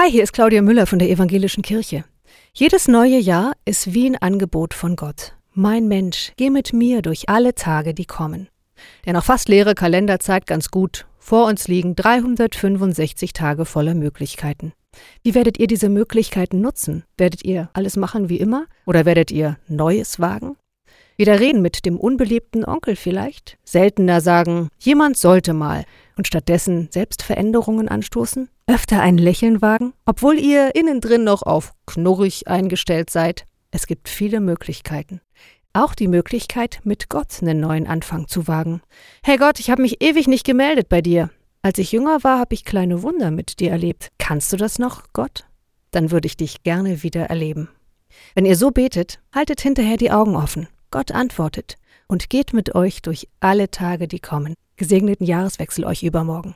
Hi, hier ist Claudia Müller von der Evangelischen Kirche. Jedes neue Jahr ist wie ein Angebot von Gott. Mein Mensch, geh mit mir durch alle Tage, die kommen. Der noch fast leere Kalender zeigt ganz gut, vor uns liegen 365 Tage voller Möglichkeiten. Wie werdet ihr diese Möglichkeiten nutzen? Werdet ihr alles machen wie immer oder werdet ihr Neues wagen? Wieder reden mit dem unbeliebten Onkel vielleicht? Seltener sagen, jemand sollte mal und stattdessen selbst Veränderungen anstoßen? Öfter ein Lächeln wagen, obwohl ihr innen drin noch auf knurrig eingestellt seid? Es gibt viele Möglichkeiten. Auch die Möglichkeit, mit Gott einen neuen Anfang zu wagen. Hey Gott, ich habe mich ewig nicht gemeldet bei dir. Als ich jünger war, habe ich kleine Wunder mit dir erlebt. Kannst du das noch, Gott? Dann würde ich dich gerne wieder erleben. Wenn ihr so betet, haltet hinterher die Augen offen. Gott antwortet und geht mit euch durch alle Tage, die kommen. Gesegneten Jahreswechsel euch übermorgen.